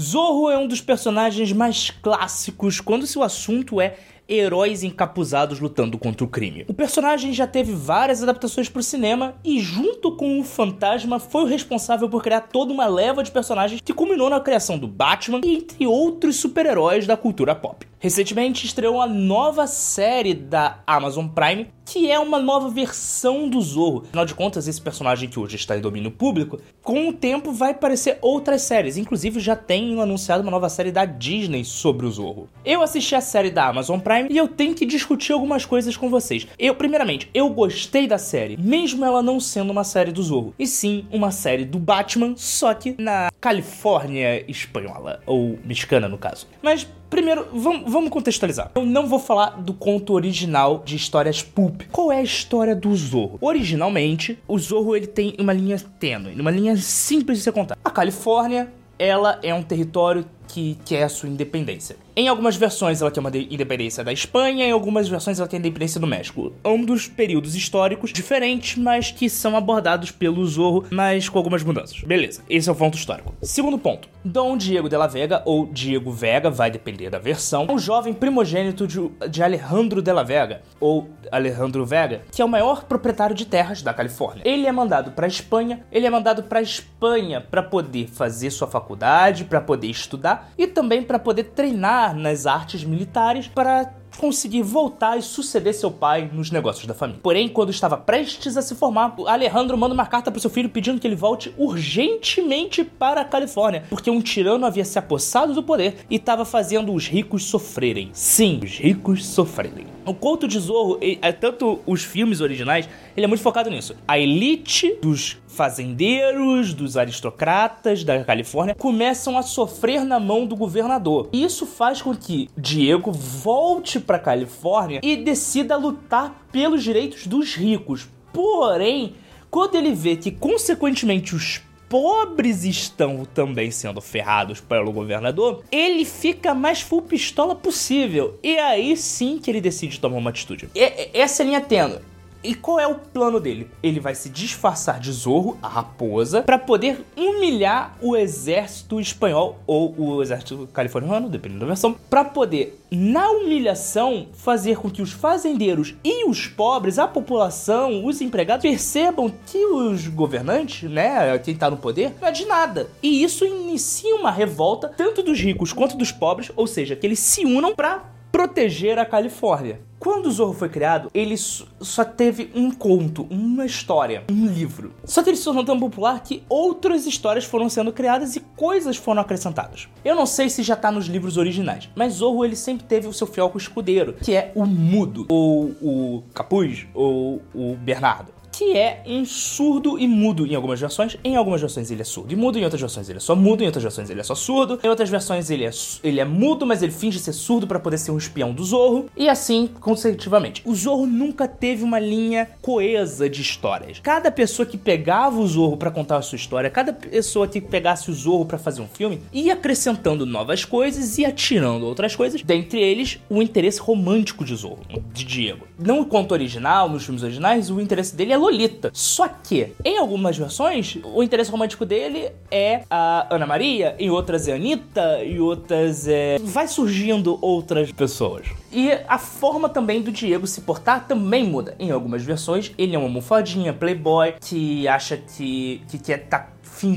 Zorro é um dos personagens mais clássicos quando seu assunto é heróis encapuzados lutando contra o crime. O personagem já teve várias adaptações para o cinema e, junto com o Fantasma, foi o responsável por criar toda uma leva de personagens que culminou na criação do Batman e entre outros super-heróis da cultura pop. Recentemente estreou a nova série da Amazon Prime, que é uma nova versão do Zorro. Afinal de contas, esse personagem que hoje está em domínio público, com o tempo vai aparecer outras séries. Inclusive, já tem anunciado uma nova série da Disney sobre o Zorro. Eu assisti a série da Amazon Prime e eu tenho que discutir algumas coisas com vocês. Eu, primeiramente, eu gostei da série, mesmo ela não sendo uma série do Zorro, e sim uma série do Batman, só que na Califórnia espanhola, ou mexicana no caso. Mas Primeiro, vamos, contextualizar. Eu não vou falar do conto original de histórias pulp. Qual é a história do Zorro? Originalmente, o Zorro ele tem uma linha tênue, uma linha simples de ser contada. A Califórnia, ela é um território que quer a sua independência. Em algumas versões ela tem uma independência da Espanha, em algumas versões ela tem a independência do México. Ambos períodos históricos diferentes, mas que são abordados pelo Zorro, mas com algumas mudanças. Beleza, esse é o ponto histórico. Segundo ponto. Dom Diego de la Vega, ou Diego Vega, vai depender da versão, é um jovem primogênito de, de Alejandro de la Vega, ou Alejandro Vega, que é o maior proprietário de terras da Califórnia. Ele é mandado para Espanha, ele é mandado para Espanha para poder fazer sua faculdade, para poder estudar e também para poder treinar nas artes militares para conseguir voltar e suceder seu pai nos negócios da família. Porém, quando estava prestes a se formar, Alejandro manda uma carta para seu filho pedindo que ele volte urgentemente para a Califórnia, porque um tirano havia se apossado do poder e estava fazendo os ricos sofrerem. Sim, os ricos sofrerem. O conto de Zorro, é tanto os filmes originais, ele é muito focado nisso. A elite dos fazendeiros, dos aristocratas da Califórnia começam a sofrer na mão do governador. Isso faz com que Diego volte para Califórnia e decida lutar pelos direitos dos ricos. Porém, quando ele vê que consequentemente os pobres estão também sendo ferrados pelo governador, ele fica mais full pistola possível. E aí sim que ele decide tomar uma atitude. E, essa é linha tênue. E qual é o plano dele? Ele vai se disfarçar de Zorro, a raposa, para poder humilhar o exército espanhol ou o exército californiano, dependendo da versão, para poder, na humilhação, fazer com que os fazendeiros e os pobres, a população, os empregados percebam que os governantes, né, quem tá no poder, não é de nada. E isso inicia uma revolta tanto dos ricos quanto dos pobres, ou seja, que eles se unam para proteger a Califórnia. Quando o Zorro foi criado, ele só teve um conto, uma história, um livro. Só que ele se tornou tão popular que outras histórias foram sendo criadas e coisas foram acrescentadas. Eu não sei se já tá nos livros originais, mas Zorro ele sempre teve o seu fiel escudeiro, que é o Mudo, ou o Capuz, ou o Bernardo que é um surdo e mudo em algumas versões. Em algumas versões ele é surdo e mudo, em outras versões ele é só mudo, em outras versões ele é só surdo, em outras versões ele é, ele é mudo, mas ele finge ser surdo para poder ser um espião do Zorro, e assim consecutivamente. O Zorro nunca teve uma linha coesa de histórias. Cada pessoa que pegava o Zorro para contar a sua história, cada pessoa que pegasse o Zorro para fazer um filme, ia acrescentando novas coisas e atirando outras coisas, dentre eles o interesse romântico de Zorro, de Diego. Não o conto original, nos filmes originais, o interesse dele é Lolita. Só que, em algumas versões, o interesse romântico dele é a Ana Maria, em outras é a Anitta, e outras é. Vai surgindo outras pessoas. E a forma também do Diego se portar também muda. Em algumas versões, ele é uma almofadinha, playboy, que acha que, que quer tá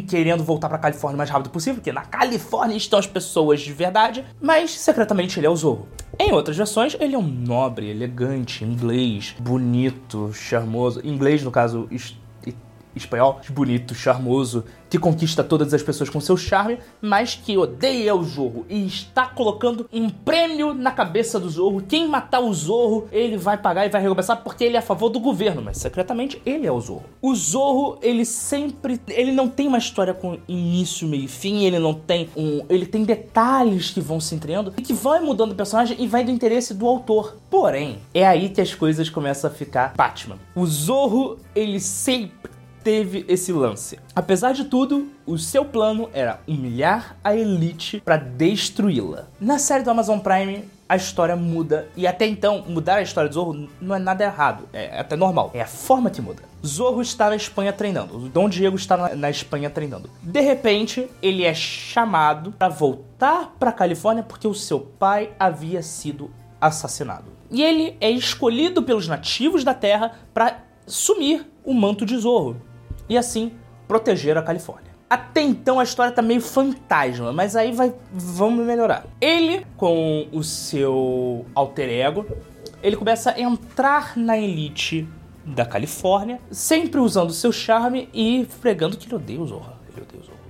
querendo voltar pra Califórnia o mais rápido possível, porque na Califórnia estão as pessoas de verdade, mas secretamente ele é o Zorro. Em outras versões, ele é um nobre, elegante, inglês, bonito, charmoso. Inglês, no caso, espanhol, bonito, charmoso, que conquista todas as pessoas com seu charme, mas que odeia o Zorro e está colocando um prêmio na cabeça do Zorro. Quem matar o Zorro, ele vai pagar e vai recompensar porque ele é a favor do governo, mas secretamente ele é o Zorro. O Zorro, ele sempre, ele não tem uma história com início, meio e fim, ele não tem um, ele tem detalhes que vão se entregando e que vai mudando o personagem e vai do interesse do autor. Porém, é aí que as coisas começam a ficar Batman. O Zorro, ele sempre teve esse lance. Apesar de tudo, o seu plano era humilhar a elite para destruí-la. Na série do Amazon Prime, a história muda. E até então, mudar a história do Zorro não é nada errado. É até normal. É a forma que muda. Zorro está na Espanha treinando. O Dom Diego está na, na Espanha treinando. De repente, ele é chamado para voltar para Califórnia porque o seu pai havia sido assassinado. E ele é escolhido pelos nativos da Terra para sumir o manto de Zorro e assim proteger a Califórnia. Até então a história tá meio fantasma, mas aí vai vamos melhorar. Ele com o seu alter ego, ele começa a entrar na elite da Califórnia, sempre usando seu charme e pregando que ele odeia o Zorro. Ele odeia o Zorro.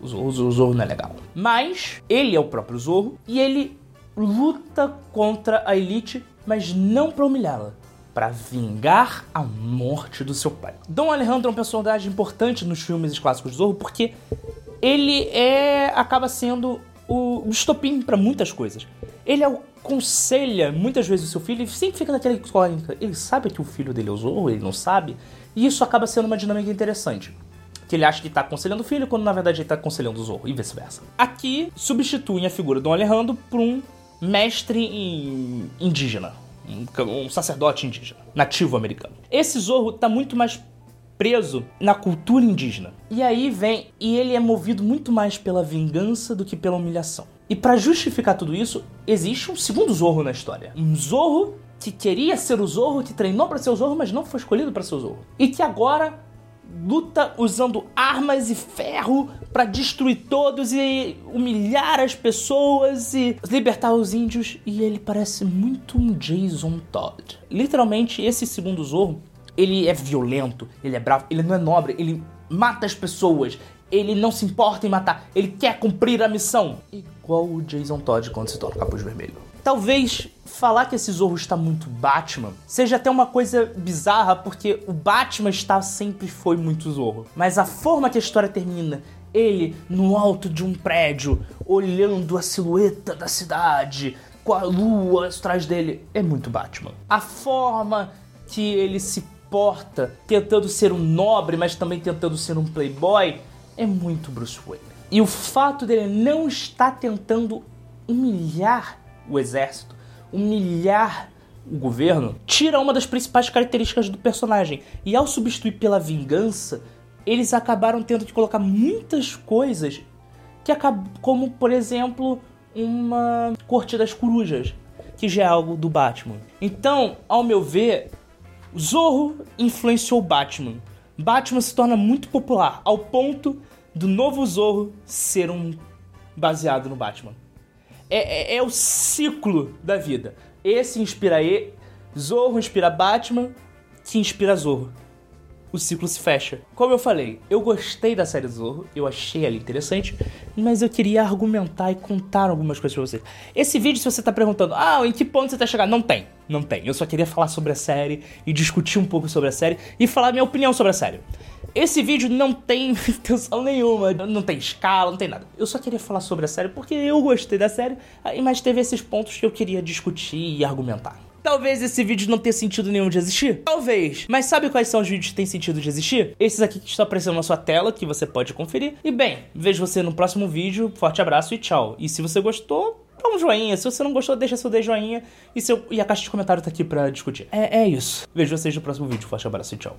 O Zorro, o Zorro não é legal. Mas ele é o próprio Zorro e ele luta contra a elite, mas não para humilhá-la, para vingar a morte do seu pai. Dom Alejandro é um personagem importante nos filmes clássicos do Zorro porque ele é acaba sendo o estopim para muitas coisas. Ele aconselha muitas vezes o seu filho e sempre fica naquela incógnita. Ele sabe que o filho dele é o Zorro, ele não sabe, e isso acaba sendo uma dinâmica interessante que ele acha que está aconselhando o filho, quando na verdade ele está aconselhando o Zorro, e vice-versa. Aqui substituem a figura do Alejandro por um mestre indígena, um, sacerdote indígena, nativo americano. Esse Zorro está muito mais preso na cultura indígena. E aí vem, e ele é movido muito mais pela vingança do que pela humilhação. E para justificar tudo isso, existe um segundo Zorro na história. Um Zorro que queria ser o Zorro, que treinou para ser o Zorro, mas não foi escolhido para ser o Zorro. E que agora luta usando armas e ferro para destruir todos e humilhar as pessoas e libertar os índios. E ele parece muito um Jason Todd. Literalmente, esse segundo Zorro, ele é violento, ele é bravo, ele não é nobre, ele mata as pessoas, ele não se importa em matar, ele quer cumprir a missão. Igual o Jason Todd quando se torna capuz vermelho. Talvez falar que esse Zorro está muito Batman seja até uma coisa bizarra, porque o Batman está sempre foi muito Zorro. Mas a forma que a história termina, ele no alto de um prédio, olhando a silhueta da cidade, com a lua atrás dele, é muito Batman. A forma que ele se porta, tentando ser um nobre, mas também tentando ser um playboy, é muito Bruce Wayne. E o fato dele não estar tentando humilhar o exército, humilhar o governo, tira uma das principais características do personagem. E ao substituir pela vingança, eles acabaram tendo que colocar muitas coisas que como por exemplo, uma corte das corujas, que já é algo do Batman. Então, ao meu ver, Zorro influenciou Batman. Batman se torna muito popular ao ponto do novo Zorro ser um baseado no Batman é, é, é o ciclo da vida. Esse inspira E, Zorro inspira Batman, que inspira Zorro. O ciclo se fecha. Como eu falei, eu gostei da série Zorro, eu achei ela interessante, mas eu queria argumentar e contar algumas coisas pra vocês. Esse vídeo, se você tá perguntando, ah, em que ponto você tá chegando? Não tem, não tem. Eu só queria falar sobre a série e discutir um pouco sobre a série e falar minha opinião sobre a série. Esse vídeo não tem intenção nenhuma, não tem escala, não tem nada. Eu só queria falar sobre a série porque eu gostei da série, mas teve esses pontos que eu queria discutir e argumentar. Talvez esse vídeo não tenha sentido nenhum de existir. Talvez. Mas sabe quais são os vídeos que têm sentido de existir? Esses aqui que estão aparecendo na sua tela, que você pode conferir. E bem, vejo você no próximo vídeo. Forte abraço e tchau. E se você gostou, dá um joinha. Se você não gostou, deixa seu de joinha. E, seu... e a caixa de comentário tá aqui pra discutir. É, é isso. Vejo vocês no próximo vídeo. Forte abraço e tchau.